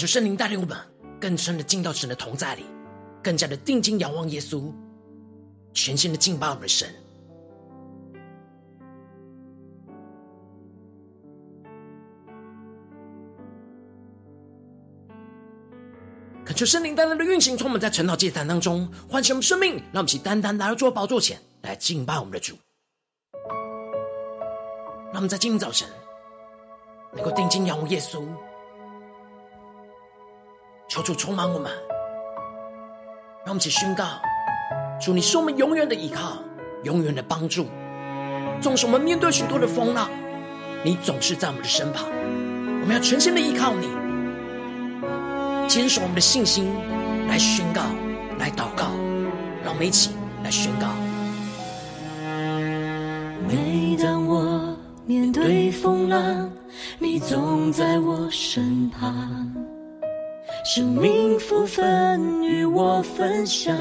求圣灵带领我们更深的进到神的同在里，更加的定睛仰望耶稣，全心的敬拜我们的神。恳求圣灵单单的运行，充满在晨祷祭坛当中唤醒我们生命，让我们起单单来到主的宝座前来敬拜我们的主。让我们在今天早晨能够定睛仰望耶稣。求主充满我们，让我们一起宣告：主，你是我们永远的依靠，永远的帮助。纵使我们面对许多的风浪，你总是在我们的身旁。我们要全心的依靠你，坚守我们的信心，来宣告，来祷告。让我们一起来宣告。每当我面对风浪，你总在我身旁。生命福分与我分享，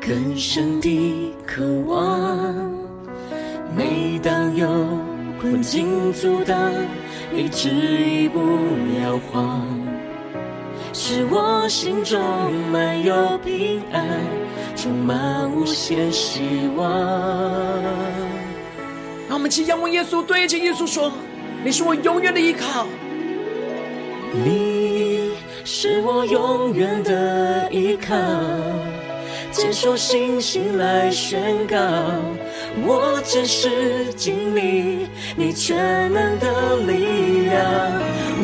更深的渴望。每当有困境阻挡，你执意不摇晃，使我心中满有平安，充满无限希望。让我们一起仰望耶稣，对着耶稣说：“你是我永远的依靠。”你。是我永远的依靠，坚守信心来宣告，我真实经历你全能的力量。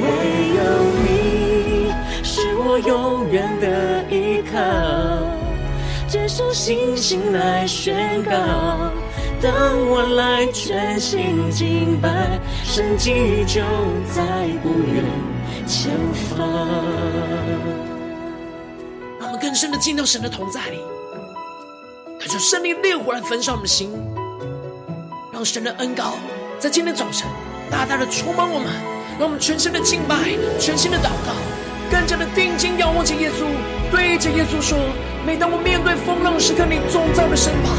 唯有你是我永远的依靠，坚守信心来宣告，当我来全心敬拜，神迹就在不远。前方，让我们更深的进到神的同在里，感受圣灵烈火来焚烧我们的心，让神的恩膏在今天早晨大大的充满我们，让我们全新的敬拜，全新的祷告，更加的定睛仰望着耶稣，对着耶稣说：每当我面对风浪时刻，你总在我身旁；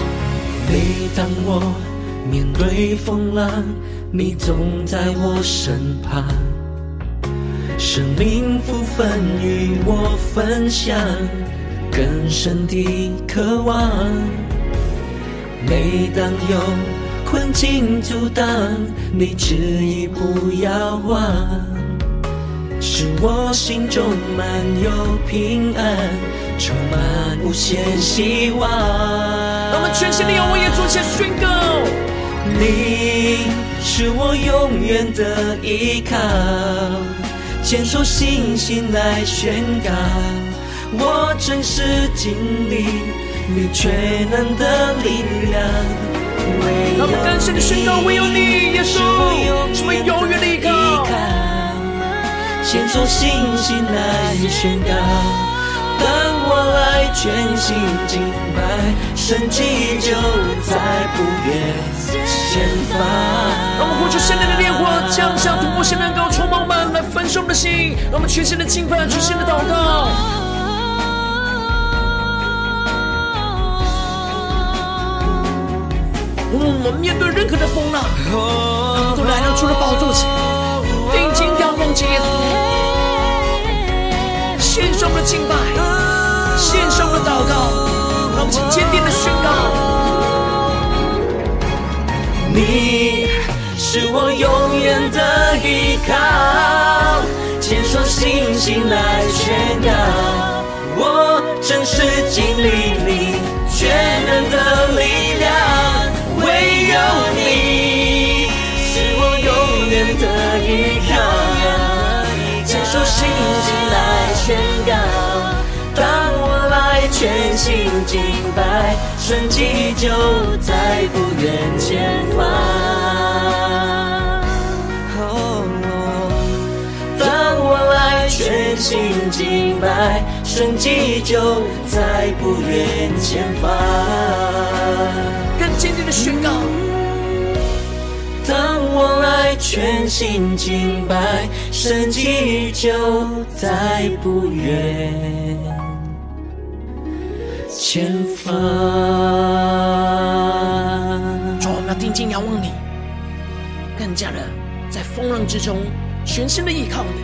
每当我面对风浪，你总在我身旁。生命福分与我分享，更深的渴望。每当有困境阻挡，你执意不要忘，使我心中满有平安，充满无限希望。让我们全心的仰望耶稣，且宣告：你是我永远的依靠。坚守信心来宣告，我真实经历你全能的力量。让我们更深的宣告，唯有你，耶稣，是我永远的依靠。坚守信心来宣告，当我来全心敬拜，神迹就在不远前方。让我们呼求圣灵的烈火，降下突破性能够充满满来焚烧我们的心，让我们全新的敬拜，全新的祷告。我们面对任何的风浪，我们都来到主的宝座前，定睛仰望着耶稣，献上的敬拜，献上的祷告，让我们坚定的宣告：你是我永依靠，坚守信心来宣告，我真实经历你全能的力量。唯有你是我永远的依靠，坚守信心来宣告，当我来全心敬拜，神迹就在不远前方。心敬拜，神迹就在不远前方。更坚定的宣告，当我来全心敬拜，神迹就在不远前方。主，我们要定睛仰望你，更加的在风浪之中全心的依靠你，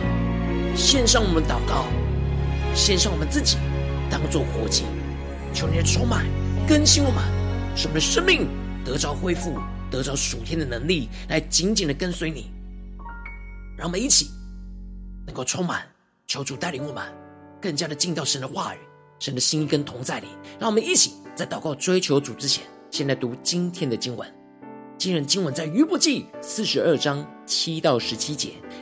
献上我们祷告，献上我们自己，当做活祭，求你的充满更新我们，使我们的生命得着恢复，得着属天的能力，来紧紧的跟随你。让我们一起能够充满，求主带领我们更加的进到神的话语、神的心意跟同在里。让我们一起在祷告追求主之前，先来读今天的经文。今日经文在约伯记四十二章七到十七节，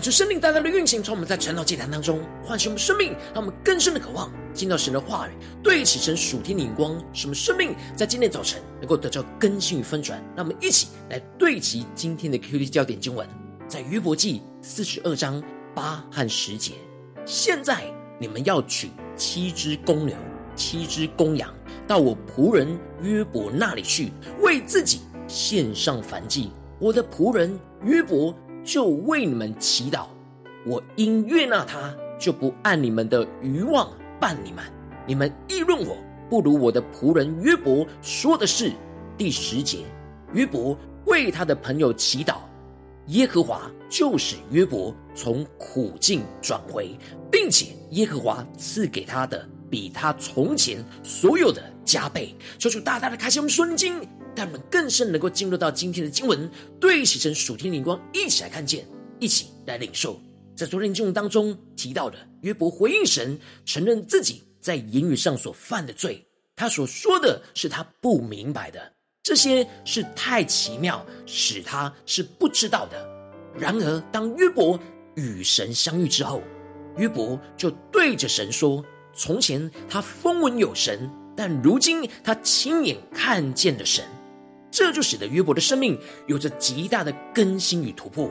恳求圣灵大大的运行，从我们在晨祷祭坛当中唤醒我们生命，让我们更深的渴望进到神的话语，对齐神属天的眼光，使我们生命在今天早晨能够得到更新与翻转。让我们一起来对齐今天的 QD 焦点经文，在约伯记四十二章八和十节。现在你们要取七只公牛、七只公羊，到我仆人约伯那里去，为自己献上燔祭。我的仆人约伯。就为你们祈祷，我因悦纳他，就不按你们的愚妄办你们。你们议论我，不如我的仆人约伯说的是。第十节，约伯为他的朋友祈祷，耶和华就使约伯从苦境转回，并且耶和华赐给他的比他从前所有的加倍。求主大大的开心我们顺经。但我们更深能够进入到今天的经文，对齐成属天灵光，一起来看见，一起来领受。在昨天经文当中提到的约伯回应神，承认自己在言语上所犯的罪，他所说的是他不明白的，这些是太奇妙，使他是不知道的。然而，当约伯与神相遇之后，约伯就对着神说：“从前他风闻有神，但如今他亲眼看见了神。”这就使得约伯的生命有着极大的更新与突破，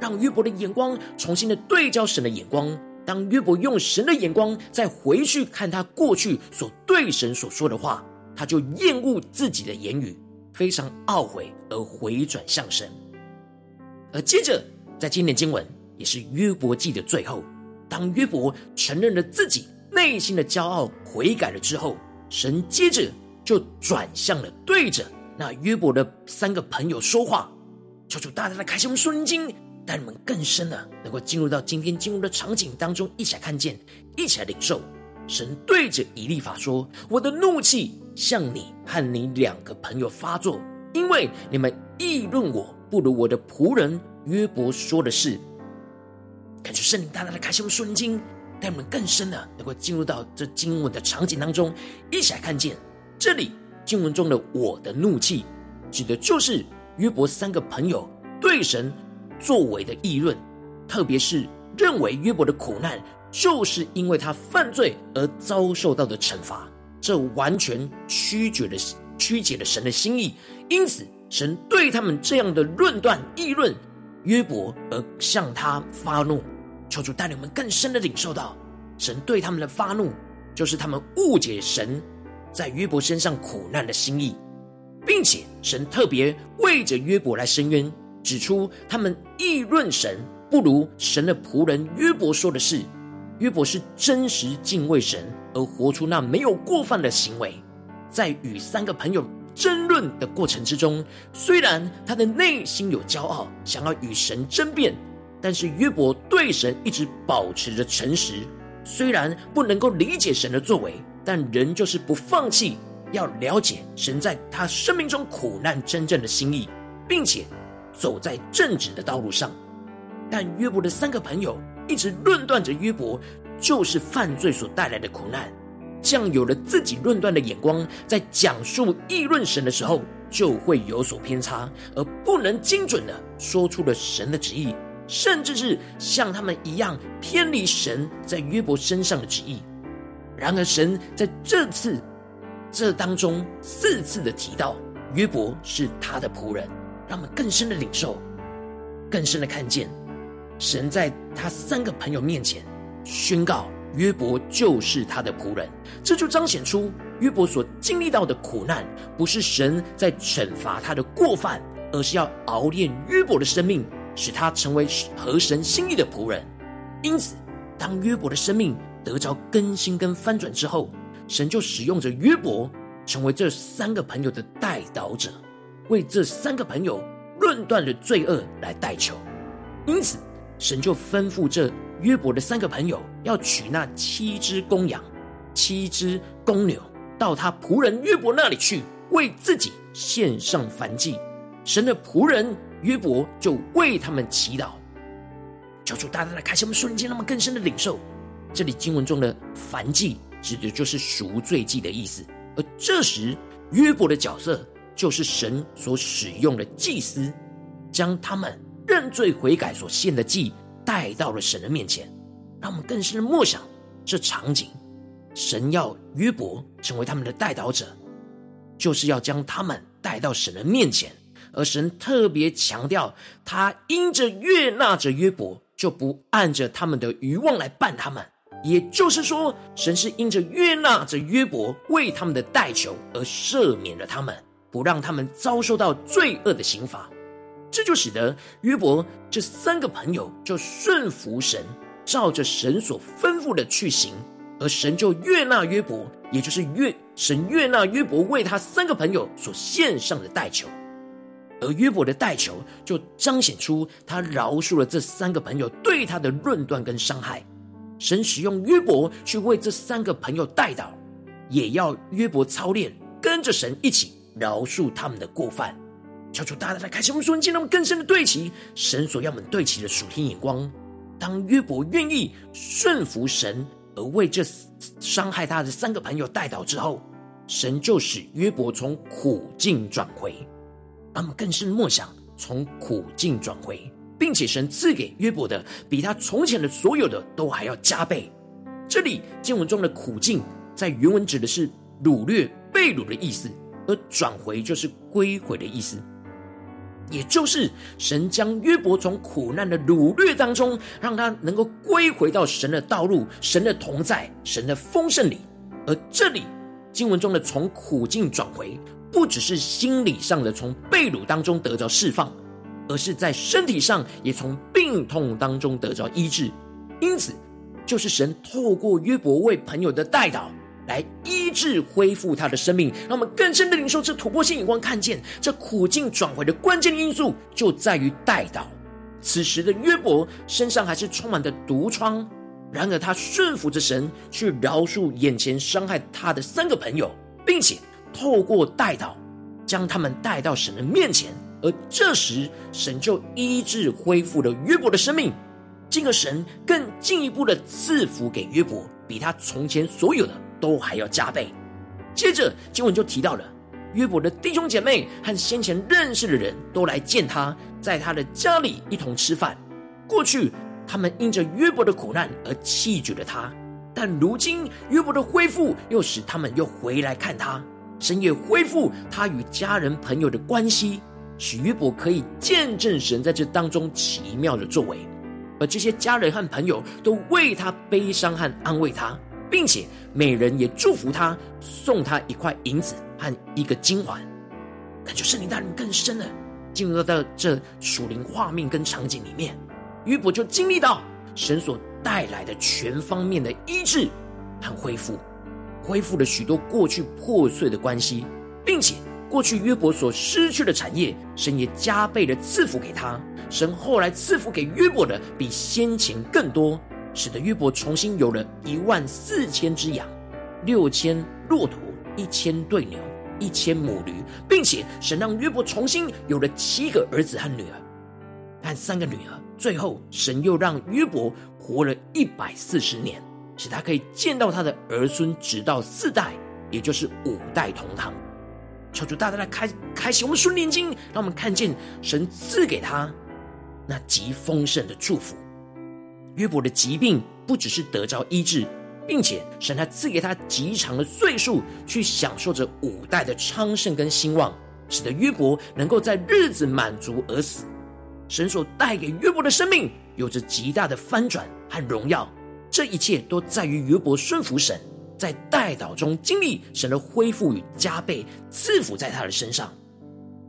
让约伯的眼光重新的对焦神的眼光。当约伯用神的眼光再回去看他过去所对神所说的话，他就厌恶自己的言语，非常懊悔而回转向神。而接着在今天经文也是约伯记的最后，当约伯承认了自己内心的骄傲，悔改了之后，神接着。就转向了，对着那约伯的三个朋友说话。求主大大的开启我们属灵经，带你们更深的能够进入到今天进入的场景当中，一起来看见，一起来领受。神对着以利法说：“我的怒气向你和你两个朋友发作，因为你们议论我不如我的仆人约伯说的是。”感谢圣灵大大的开启我们属灵经，带我们更深的能够进入到这经文的场景当中，一起来看见这里经文中的“我的怒气”，指的就是。约伯三个朋友对神作为的议论，特别是认为约伯的苦难就是因为他犯罪而遭受到的惩罚，这完全曲解了曲解了神的心意。因此，神对他们这样的论断议论约伯而向他发怒。求主带领我们更深的领受到，神对他们的发怒，就是他们误解神在约伯身上苦难的心意。并且神特别为着约伯来伸冤，指出他们议论神不如神的仆人约伯说的是，约伯是真实敬畏神而活出那没有过犯的行为。在与三个朋友争论的过程之中，虽然他的内心有骄傲，想要与神争辩，但是约伯对神一直保持着诚实。虽然不能够理解神的作为，但仍就是不放弃。要了解神在他生命中苦难真正的心意，并且走在正直的道路上。但约伯的三个朋友一直论断着约伯就是犯罪所带来的苦难，这样有了自己论断的眼光，在讲述议论神的时候，就会有所偏差，而不能精准的说出了神的旨意，甚至是像他们一样偏离神在约伯身上的旨意。然而，神在这次。这当中四次的提到约伯是他的仆人，让我们更深的领受，更深的看见神在他三个朋友面前宣告约伯就是他的仆人，这就彰显出约伯所经历到的苦难，不是神在惩罚他的过犯，而是要熬炼约伯的生命，使他成为合神心意的仆人。因此，当约伯的生命得着更新跟翻转之后，神就使用着约伯，成为这三个朋友的代祷者，为这三个朋友论断的罪恶来代求。因此，神就吩咐这约伯的三个朋友，要取那七只公羊、七只公牛，到他仆人约伯那里去，为自己献上燔祭。神的仆人约伯就为他们祈祷，求主大大的开启我们瞬间，让我们更深的领受这里经文中的燔祭。指的就是赎罪祭的意思，而这时约伯的角色就是神所使用的祭司，将他们认罪悔改所献的祭带到了神的面前，让我们更深的默想这场景。神要约伯成为他们的代祷者，就是要将他们带到神的面前，而神特别强调，他因着悦纳着约伯，就不按着他们的欲望来办他们。也就是说，神是因着悦纳着约伯为他们的代求而赦免了他们，不让他们遭受到罪恶的刑罚。这就使得约伯这三个朋友就顺服神，照着神所吩咐的去行，而神就悦纳约伯，也就是悦神悦纳约伯为他三个朋友所献上的代求，而约伯的代求就彰显出他饶恕了这三个朋友对他的论断跟伤害。神使用约伯去为这三个朋友代祷，也要约伯操练，跟着神一起饶恕他们的过犯。求主大大的开启我们属灵眼，让我们更深的对齐神所要我们对齐的属天眼光。当约伯愿意顺服神，而为这伤害他的三个朋友代祷之后，神就使约伯从苦境转回。让我们更深默想，从苦境转回。并且神赐给约伯的，比他从前的所有的都还要加倍。这里经文中的苦境，在原文指的是掳掠、被掳的意思，而转回就是归回的意思。也就是神将约伯从苦难的掳掠当中，让他能够归回到神的道路、神的同在、神的丰盛里。而这里经文中的从苦境转回，不只是心理上的从被掳当中得到释放。而是在身体上也从病痛当中得着医治，因此就是神透过约伯为朋友的代祷，来医治恢复他的生命。让我们更深的领受这突破性眼光，看见这苦境转回的关键因素就在于代祷。此时的约伯身上还是充满着毒疮，然而他顺服着神，去饶恕眼前伤害他的三个朋友，并且透过代祷将他们带到神的面前。而这时，神就医治恢复了约伯的生命。这个神更进一步的赐福给约伯，比他从前所有的都还要加倍。接着经文就提到了约伯的弟兄姐妹和先前认识的人都来见他，在他的家里一同吃饭。过去他们因着约伯的苦难而弃绝了他，但如今约伯的恢复又使他们又回来看他。神也恢复他与家人朋友的关系，使约伯可以见证神在这当中奇妙的作为。而这些家人和朋友都为他悲伤和安慰他，并且每人也祝福他，送他一块银子和一个金环。感觉圣灵带领更深了进入到这属灵画面跟场景里面，约伯就经历到神所带来的全方面的医治和恢复，恢复了许多过去破碎的关系，并且。过去约伯所失去的产业，神也加倍的赐福给他。神后来赐福给约伯的比先前更多，使得约伯重新有了一万四千只羊、六千骆驼、一千对牛、一千母驴，并且神让约伯重新有了七个儿子和女儿，和三个女儿。最后，神又让约伯活了一百四十年，使他可以见到他的儿孙，直到四代，也就是五代同堂。求主大大的开开启我们顺灵眼睛，让我们看见神赐给他那极丰盛的祝福。约伯的疾病不只是得着医治，并且神还赐给他极长的岁数，去享受着五代的昌盛跟兴旺，使得约伯能够在日子满足而死。神所带给约伯的生命有着极大的翻转和荣耀，这一切都在于约伯顺服神。在代祷中经历神的恢复与加倍赐福在他的身上，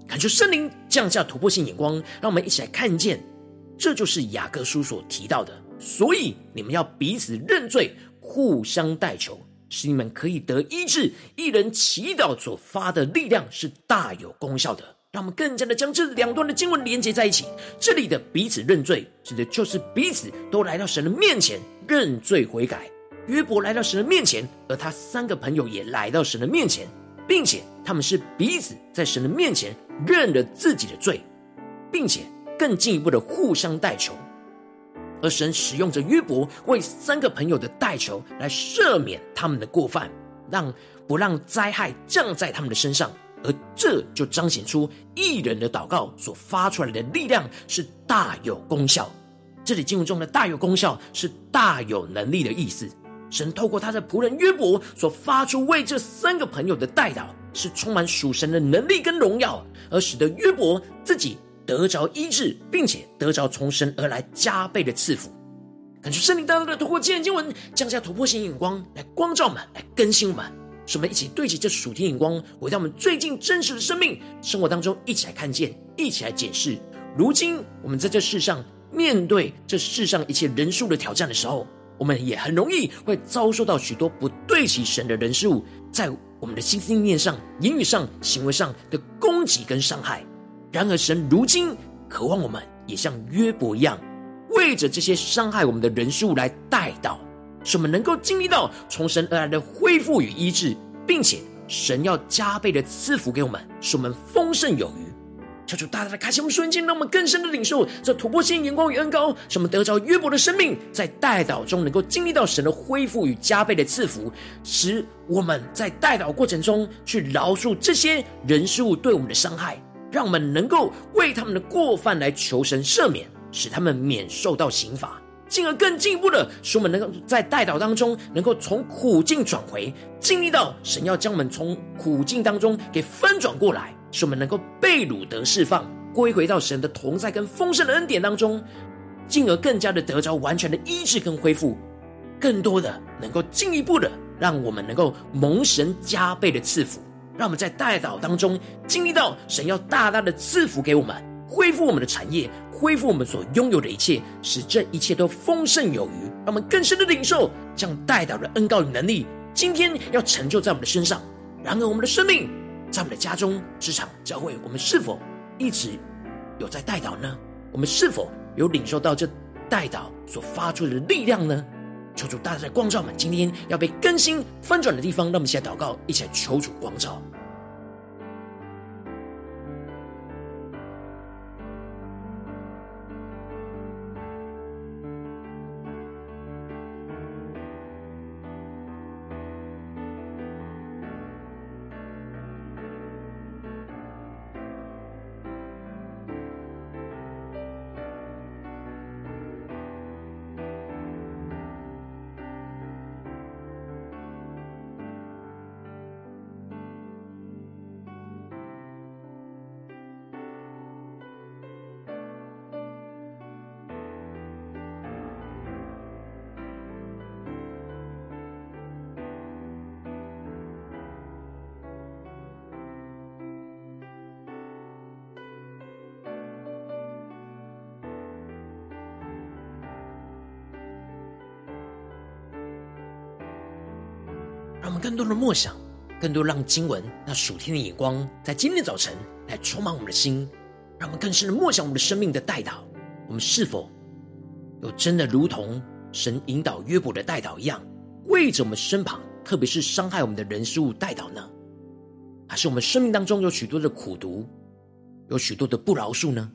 感受圣灵降下突破性眼光，让我们一起来看见，这就是雅各书所提到的。所以你们要彼此认罪，互相代求，使你们可以得医治。一人祈祷所发的力量是大有功效的。让我们更加的将这两段的经文连接在一起。这里的彼此认罪，指的就是彼此都来到神的面前认罪悔改。约伯来到神的面前，而他三个朋友也来到神的面前，并且他们是彼此在神的面前认了自己的罪，并且更进一步的互相代求。而神使用着约伯为三个朋友的代求来赦免他们的过犯，让不让灾害降在他们的身上，而这就彰显出义人的祷告所发出来的力量是大有功效。这里经文中的大有功效是大有能力的意思。神透过他的仆人约伯所发出为这三个朋友的代祷，是充满属神的能力跟荣耀，而使得约伯自己得着医治，并且得着从神而来加倍的赐福。感谢圣灵大大的透过今天经文降下突破性眼光，来光照我们，来更新我们，使我们一起对齐这属天眼光，回到我们最近真实的生命生活当中，一起来看见，一起来检视。如今我们在这世上面对这世上一切人数的挑战的时候。我们也很容易会遭受到许多不对齐神的人事物，在我们的心思意念上、言语上、行为上的攻击跟伤害。然而，神如今渴望我们也像约伯一样，为着这些伤害我们的人事物来代祷，使我们能够经历到从神而来的恢复与医治，并且神要加倍的赐福给我们，使我们丰盛有余。求主大大的开启我们瞬间，让我们更深的领受这突破性眼光与恩高，使我们得着约伯的生命，在代祷中能够经历到神的恢复与加倍的赐福，使我们在代祷过程中去饶恕这些人事物对我们的伤害，让我们能够为他们的过犯来求神赦免，使他们免受到刑罚，进而更进一步的使我们能够在代祷当中能够从苦境转回，经历到神要将我们从苦境当中给翻转过来。使我们能够被掳得释放，归回到神的同在跟丰盛的恩典当中，进而更加的得着完全的医治跟恢复，更多的能够进一步的让我们能够蒙神加倍的赐福，让我们在代祷当中经历到神要大大的赐福给我们，恢复我们的产业，恢复我们所拥有的一切，使这一切都丰盛有余，让我们更深的领受，将代祷的恩膏与能力今天要成就在我们的身上。然而，我们的生命在我们的家中、职场、教会，我们是否一直有在代祷呢？我们是否有领受到这代祷所发出的力量呢？求主大大的光照我们，今天要被更新翻转的地方，让我们一起来祷告，一起来求主光照。我们更多的默想，更多让经文那属天的眼光，在今天早晨来充满我们的心，让我们更深的默想我们的生命的代祷。我们是否有真的如同神引导约伯的代祷一样，为着我们身旁，特别是伤害我们的人事物代祷呢？还是我们生命当中有许多的苦毒，有许多的不饶恕呢？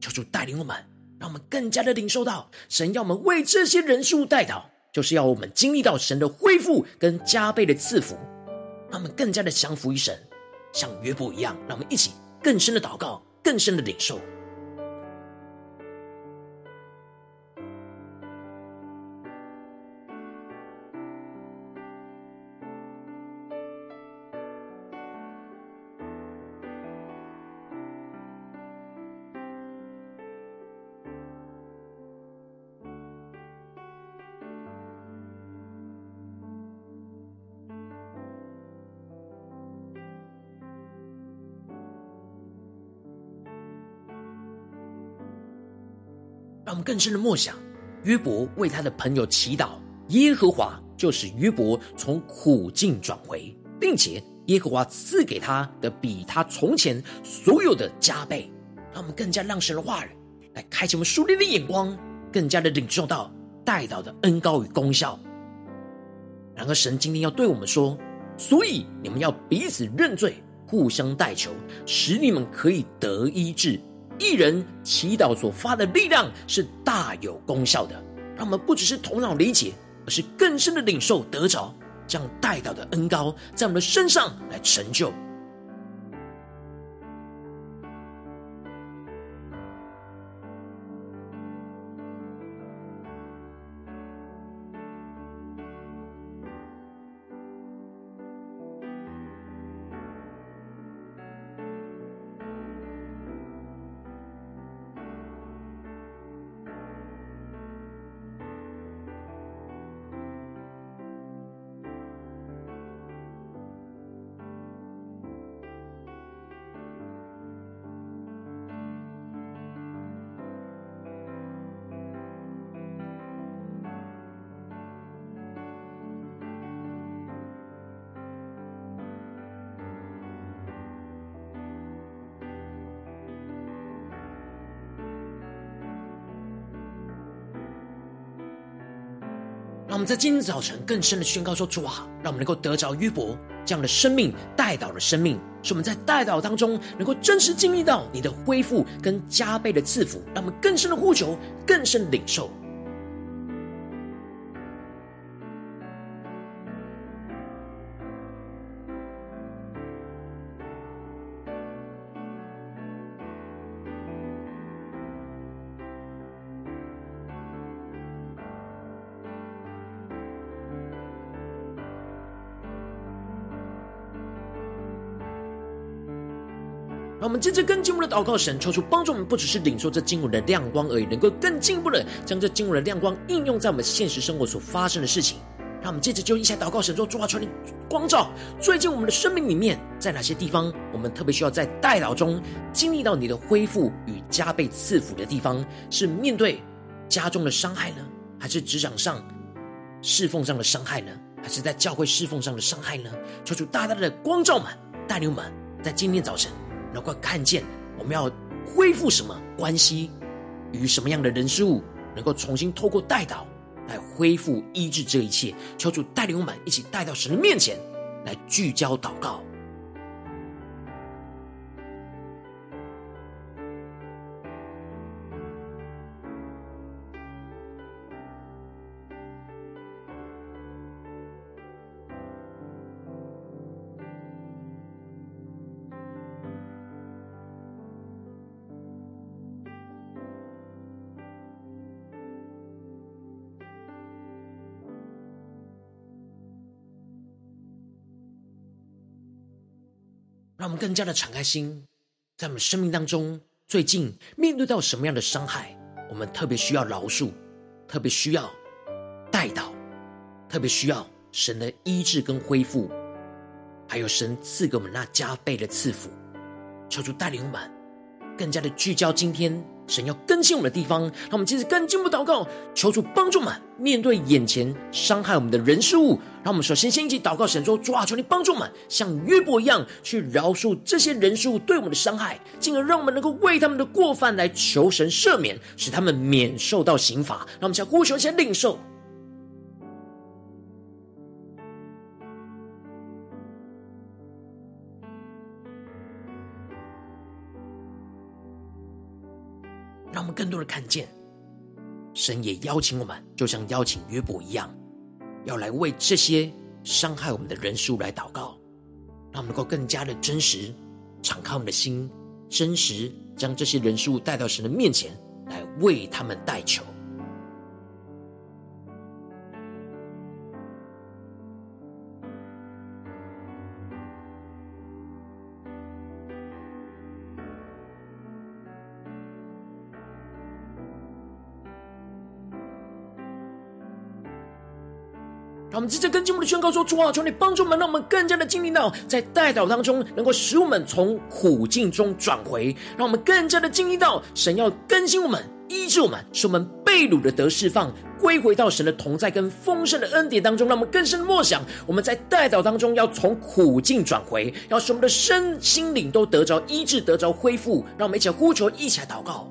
求主带领我们，让我们更加的领受到神要我们为这些人事物代祷。就是要我们经历到神的恢复跟加倍的赐福，让我们更加的降服于神，像约伯一样，让我们一起更深的祷告，更深的领受。更深的默想，约伯为他的朋友祈祷，耶和华就使约伯从苦境转回，并且耶和华赐给他的比他从前所有的加倍。让我们更加让神的话语来开启我们属灵的眼光，更加的领受到代祷的恩膏与功效。然而，神今天要对我们说，所以你们要彼此认罪，互相代求，使你们可以得医治。一人祈祷所发的力量是大有功效的，让我们不只是头脑理解，而是更深的领受得着这样带到的恩高，在我们的身上来成就。让我们在今天早晨更深的宣告说：“主啊，让我们能够得着约伯这样的生命，代祷的生命，使我们在代祷当中能够真实经历到你的恢复跟加倍的赐福，让我们更深的呼求，更深的领受。”接着更进一步的祷告，神抽出帮助我们，不只是领受这经文的亮光而已，能够更进一步的将这经文的亮光应用在我们现实生活所发生的事情。让我们接着就一起来祷告，神说：主啊，求你光照最近我们的生命里面，在哪些地方我们特别需要在代祷中经历到你的恢复与加倍赐福的地方？是面对家中的伤害呢，还是职场上侍奉上的伤害呢？还是在教会侍奉上的伤害呢？求主大大的光照们，带领我们，在今天早晨能够看见我们要恢复什么关系，与什么样的人事物，能够重新透过代祷来恢复医治这一切。求主带领我们一起带到神的面前来聚焦祷告。更加的敞开心，在我们生命当中，最近面对到什么样的伤害，我们特别需要饶恕，特别需要带到，特别需要神的医治跟恢复，还有神赐给我们那加倍的赐福，求主带领我们更加的聚焦今天。神要更新我们的地方，让我们接着更进一步祷告，求主帮助我们面对眼前伤害我们的人事物。让我们首先先一起祷告，神说：主啊，求你帮助我们，像约伯一样去饶恕这些人事物对我们的伤害，进而让我们能够为他们的过犯来求神赦免，使他们免受到刑罚。让我们先呼求，先领受。让我们更多的看见，神也邀请我们，就像邀请约伯一样，要来为这些伤害我们的人数来祷告，让我们能够更加的真实，敞开我们的心，真实将这些人数带到神的面前，来为他们代求。让我们直接跟进我们的宣告说：主啊，求你帮助我们，让我们更加的经历到在代祷当中，能够使我们从苦境中转回，让我们更加的经历到神要更新我们、医治我们，使我们被掳的得释放，归回到神的同在跟丰盛的恩典当中。让我们更深的默想，我们在代祷当中要从苦境转回，要使我们的身心灵都得着医治、得着恢复。让我们一起呼求，一起来祷告。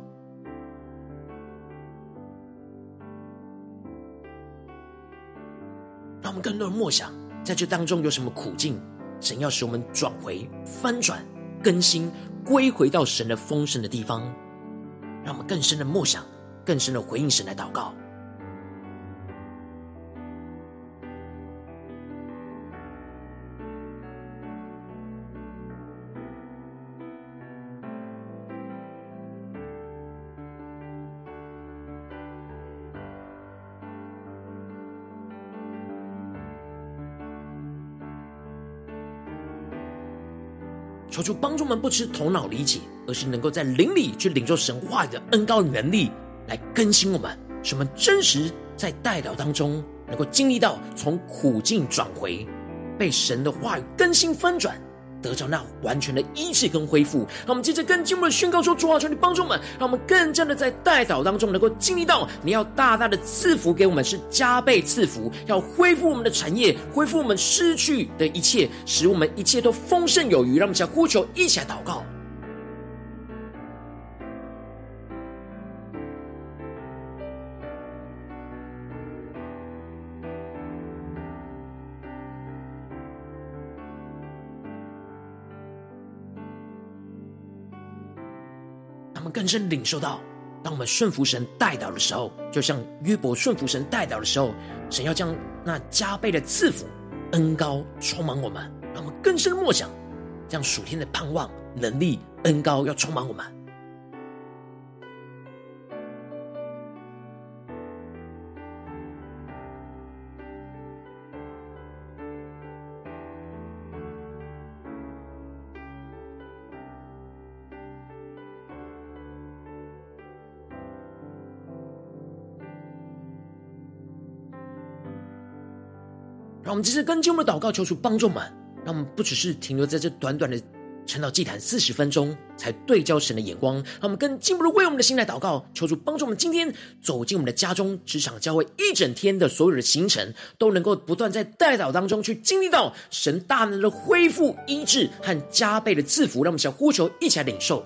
让我们更多的默想，在这当中有什么苦境，神要使我们转回、翻转、更新、归回到神的丰盛的地方。让我们更深的默想，更深的回应神来祷告。帮助我们，不吃头脑理解，而是能够在灵里去领受神话语的恩高能力，来更新我们，使我们真实在代祷当中，能够经历到从苦境转回，被神的话语更新翻转。得着那完全的医治跟恢复，让我们接着跟进一步的宣告说：主啊，求你帮助我们，让我们更加的在代祷当中能够经历到你要大大的赐福给我们，是加倍赐福，要恢复我们的产业，恢复我们失去的一切，使我们一切都丰盛有余。让我们想呼求，一起来祷告。更深领受到，当我们顺服神带导的时候，就像约伯顺服神带导的时候，神要将那加倍的赐福、恩高充满我们，让我们更深默想，这样属天的盼望、能力、恩高要充满我们。们继续跟进我们的祷告，求主帮助我们，让我们不只是停留在这短短的撑到祭坛四十分钟，才对焦神的眼光。让我们更进一步的为我们的心来祷告，求主帮助我们今天走进我们的家中、职场、教会一整天的所有的行程，都能够不断在代祷当中去经历到神大能的恢复、医治和加倍的赐福。让我们想呼求，一起来领受。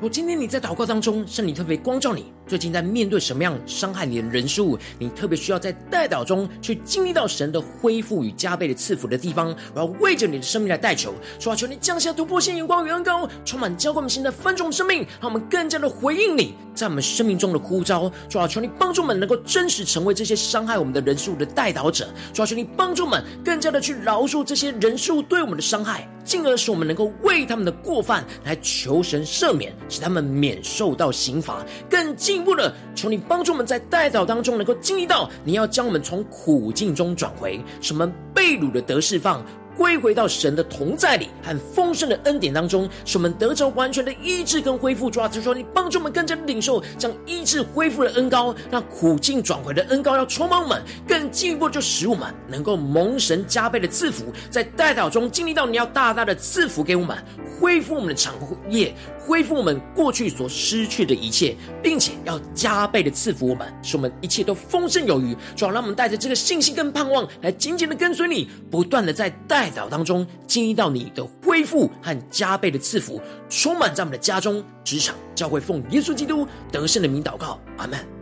我今天你在祷告当中，圣灵特别光照你，最近在面对什么样伤害你的人事物，你特别需要在代祷中去经历到神的恢复与加倍的赐福的地方，我要为着你的生命来代求，主啊，求你降下突破性眼光与恩膏，充满浇灌我们新的分种生命，让我们更加的回应你在我们生命中的呼召，主啊，求你帮助我们能够真实成为这些伤害我们的人事物的代祷者，主啊，求你帮助我们更加的去饶恕这些人事物对我们的伤害。进而使我们能够为他们的过犯来求神赦免，使他们免受到刑罚。更进进一步的，求你帮助我们在代祷当中能够经历到，你要将我们从苦境中转回，使我们被掳的得释放。归回到神的同在里和丰盛的恩典当中，使我们得着完全的医治跟恢复。主啊，就说你帮助我们更加的领受将医治恢复的恩膏，让苦境转回的恩膏要充满我们，更进一步就使我们能够蒙神加倍的赐福，在代祷中经历到你要大大的赐福给我们，恢复我们的产业。恢复我们过去所失去的一切，并且要加倍的赐福我们，使我们一切都丰盛有余。主要让我们带着这个信心跟盼望，来紧紧的跟随你，不断的在代祷当中经历到你的恢复和加倍的赐福，充满在我们的家中、职场、教会，奉耶稣基督得胜的名祷告，阿门。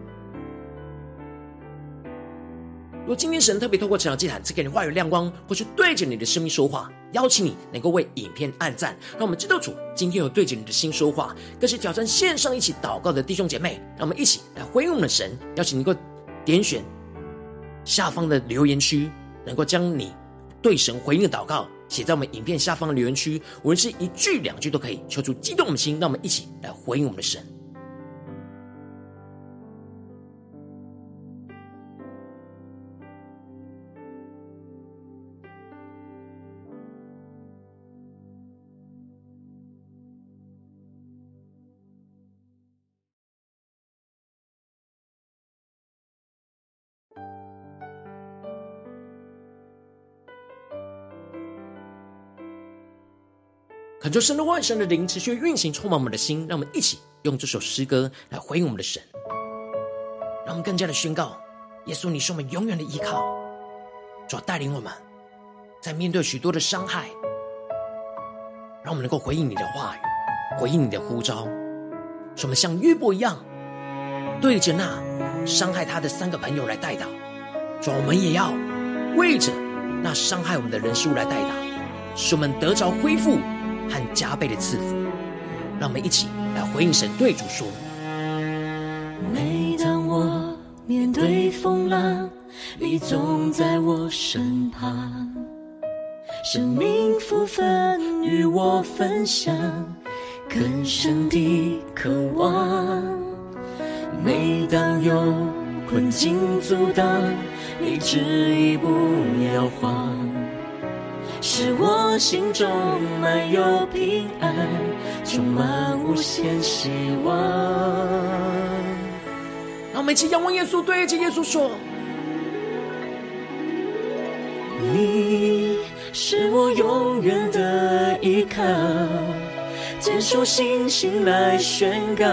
如果今天神特别透过成长祭坛赐给你话语亮光，或是对着你的生命说话，邀请你能够为影片按赞，让我们知道主今天有对着你的心说话，更是挑战线上一起祷告的弟兄姐妹，让我们一起来回应我们的神。邀请你能够点选下方的留言区，能够将你对神回应的祷告写在我们影片下方的留言区，无论是一句两句都可以，求主激动我们的心，让我们一起来回应我们的神。求神的万神的灵持续运行，充满我们的心，让我们一起用这首诗歌来回应我们的神，让我们更加的宣告：耶稣，你是我们永远的依靠，主带领我们，在面对许多的伤害，让我们能够回应你的话语，回应你的呼召，使我们像约伯一样，对着那伤害他的三个朋友来代祷，主，我们也要为着那伤害我们的人事物来代祷，使我们得着恢复。和加倍的赐福，让我们一起来回应神，对主说：每当我面对风浪，你总在我身旁，生命福分与我分享，更深的渴望。每当有困境阻挡，你执意不摇晃，使我心中满有平安，充满无限希望。让我们一起仰望耶稣，对着耶稣说：你是我永远的依靠，坚守信心来宣告。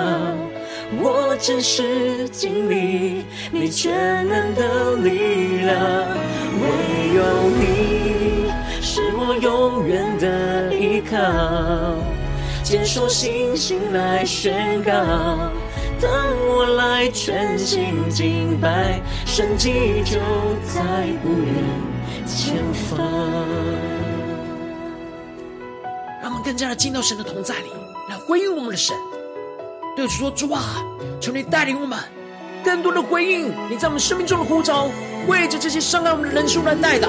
我真实经历你全能的力量，唯有你是我永远的依靠，坚守信心来宣告，当我来全心敬拜，神迹就在不远前方。让我们更加的进到神的同在里，来回应我们的神。对主说：“主啊，求你带领我们，更多的回应你在我们生命中的呼召，为着这些伤害我们的人数来代祷，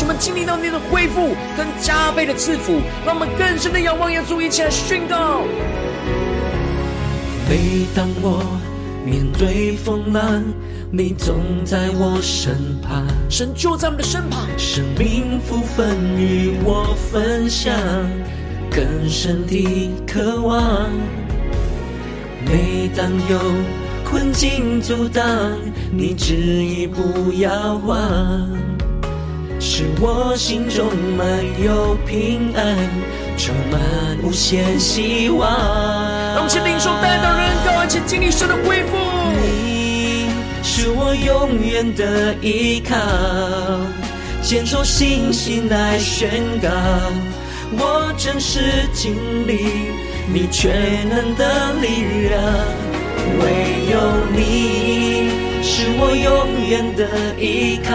使我们经历到你的恢复跟加倍的赐福，让我们更深的仰望耶稣，一起来宣告。每当我面对风浪，你总在我身旁，神就在我们的身旁，生命福分与我分享，更深的渴望。”每当有困境阻挡，你执意不摇晃，使我心中满有平安，充满无限希望。让我们先领受代祷人高，一起经历神的恢复。你是我永远的依靠，坚守信心来宣告，我真实经历。你全能的力量，唯有你是我永远的依靠，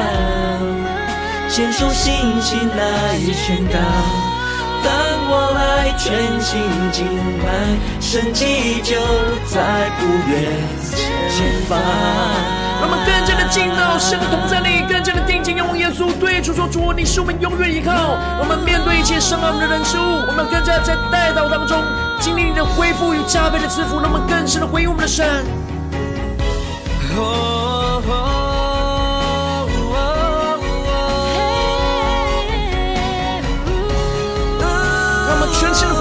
坚守信心来宣告，当我来全心敬拜，神迹就在不远前方。让我们更加的进到神的同在里，更加的定睛仰望耶稣，对主说：“主，你是我们永远依靠。”我们面对一切伤害我们的人事物，我们更加在代祷当中经历你的恢复与加倍的赐福，让我们更深的回应我们的神。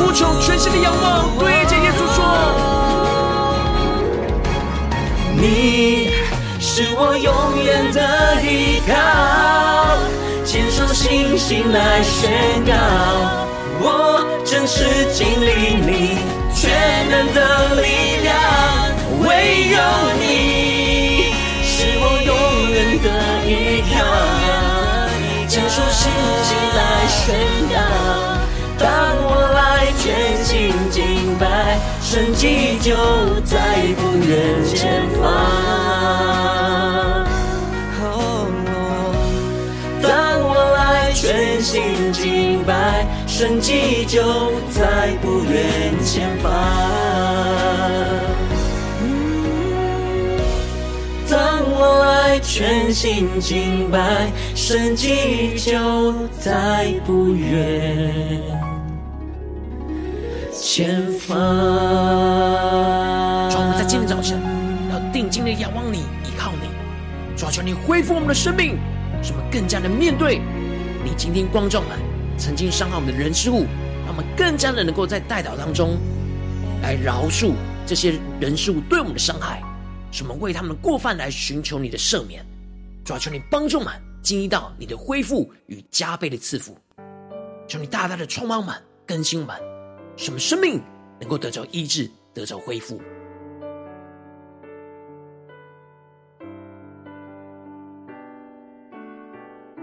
呼求，全心的仰望，对着耶稣说：“你。”是我永远的依靠，坚守信心来宣告，我真实经历你全能的力量，唯有你是我永远的依靠，坚守信心来宣告，当我全心敬拜，神迹就在不远前方。当我来全心敬拜，神迹就在不远前方。当我来全心敬拜，神迹就在不远前方。主，我们在今天早晨要定睛的仰望你，依靠你，主，求你恢复我们的生命，使我们更加的面对。你今天光照们曾经伤害我们的人事物，让我们更加的能够在代祷当中来饶恕这些人事物对我们的伤害，使我们为他们的过犯来寻求你的赦免。主求你帮助们经历到你的恢复与加倍的赐福，求你大大的充满我们更新满什么生命能够得着医治，得着恢复。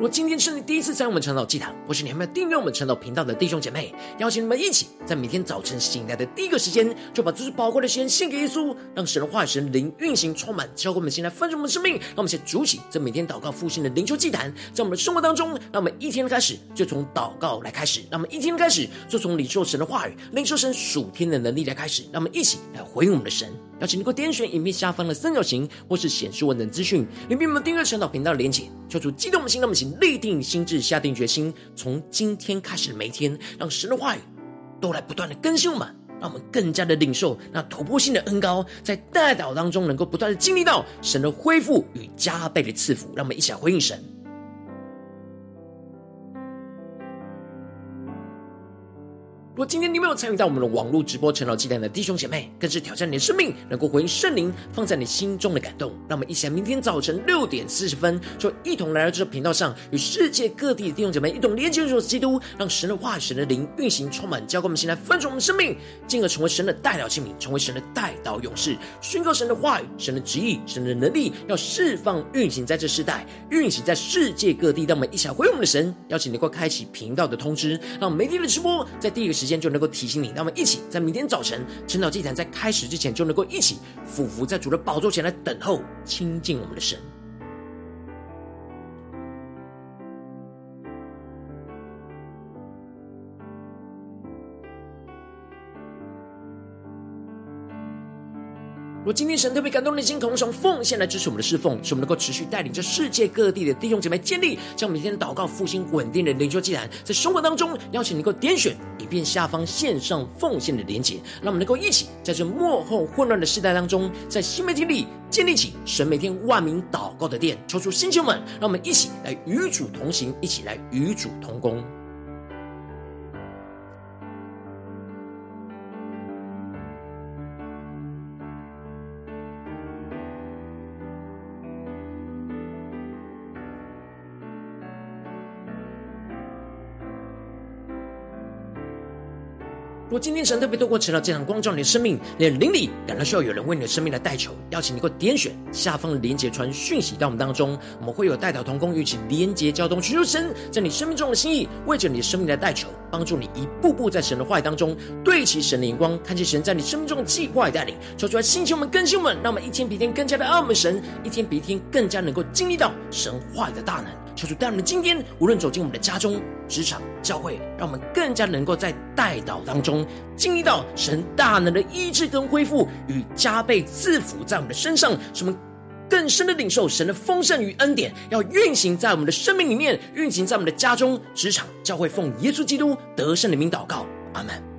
如果今天是你第一次在我们晨祷祭坛，或是你还没有订阅我们晨祷频道的弟兄姐妹，邀请你们一起在每天早晨醒来的第一个时间，就把这最宝贵的时间献给耶稣，让神的话语、神灵运行充满，教会我们现在丰盛的生命。让我们先主起这每天祷告复兴的灵修祭坛，在我们的生活当中，让我们一天开始就从祷告来开始，让我们一天开始就从领受神的话语、领受神属天的能力来开始，让我们一起来回应我们的神。邀请你能够点选影片下方的三角形，或是显示文字资讯，里面我们订阅晨祷频道的连结，求主激动的心，让我们请立定心智，下定决心，从今天开始的每一天，让神的话语都来不断的更新我们，让我们更加的领受那突破性的恩高，在代祷当中能够不断的经历到神的恢复与加倍的赐福，让我们一起来回应神。果今天你没有参与到我们的网络直播晨祷祭坛的弟兄姐妹，更是挑战你的生命，能够回应圣灵放在你心中的感动。让我们一起来，明天早晨六点四十分，就一同来到这个频道上，与世界各地的弟兄姐妹一同连接入基督，让神的话语、神的灵运行充满，教灌我们，现在分盛我们生命，进而成为神的代表器皿，成为神的代祷勇士，宣告神的话语、神的旨意、神的能力，要释放运行在这世代，运行在世界各地。让我们一起来回应我们的神，邀请你快开启频道的通知，让我们每天的直播在第一个时间就能够提醒你，那我们一起在明天早晨晨祷祭坛在开始之前，就能够一起俯伏在主的宝座前来等候亲近我们的神。如今天神特别感动的心，同时奉献来支持我们的侍奉，使我们能够持续带领着世界各地的弟兄姐妹建立，将每天祷告复兴稳定的灵修祭坛，在生活当中邀请你能够点选以便下方线上奉献的连结，让我们能够一起在这幕后混乱的时代当中，在新媒体里建立起神每天万名祷告的殿，抽出星球们，让我们一起来与主同行，一起来与主同工。如果今天神特别透过晨祷这场光照你的生命，你的灵里感到需要有人为你的生命来代求，邀请你给我点选下方的连结传讯息到我们当中，我们会有代祷同工与其连结交通，寻求神在你生命中的心意，为着你的生命来代求，帮助你一步步在神的话语当中对齐神的眼光，看见神在你生命中的计划与带领，说出来星球们更新我们，让我们一天比一天更加的爱我们神，一天比一天更加能够经历到神话语的大能。求主带我们今天，无论走进我们的家中、职场、教会，让我们更加能够在代祷当中经历到神大能的医治跟恢复与加倍赐福在我们的身上，使我们更深的领受神的丰盛与恩典，要运行在我们的生命里面，运行在我们的家中、职场、教会，奉耶稣基督得胜的名祷告，阿门。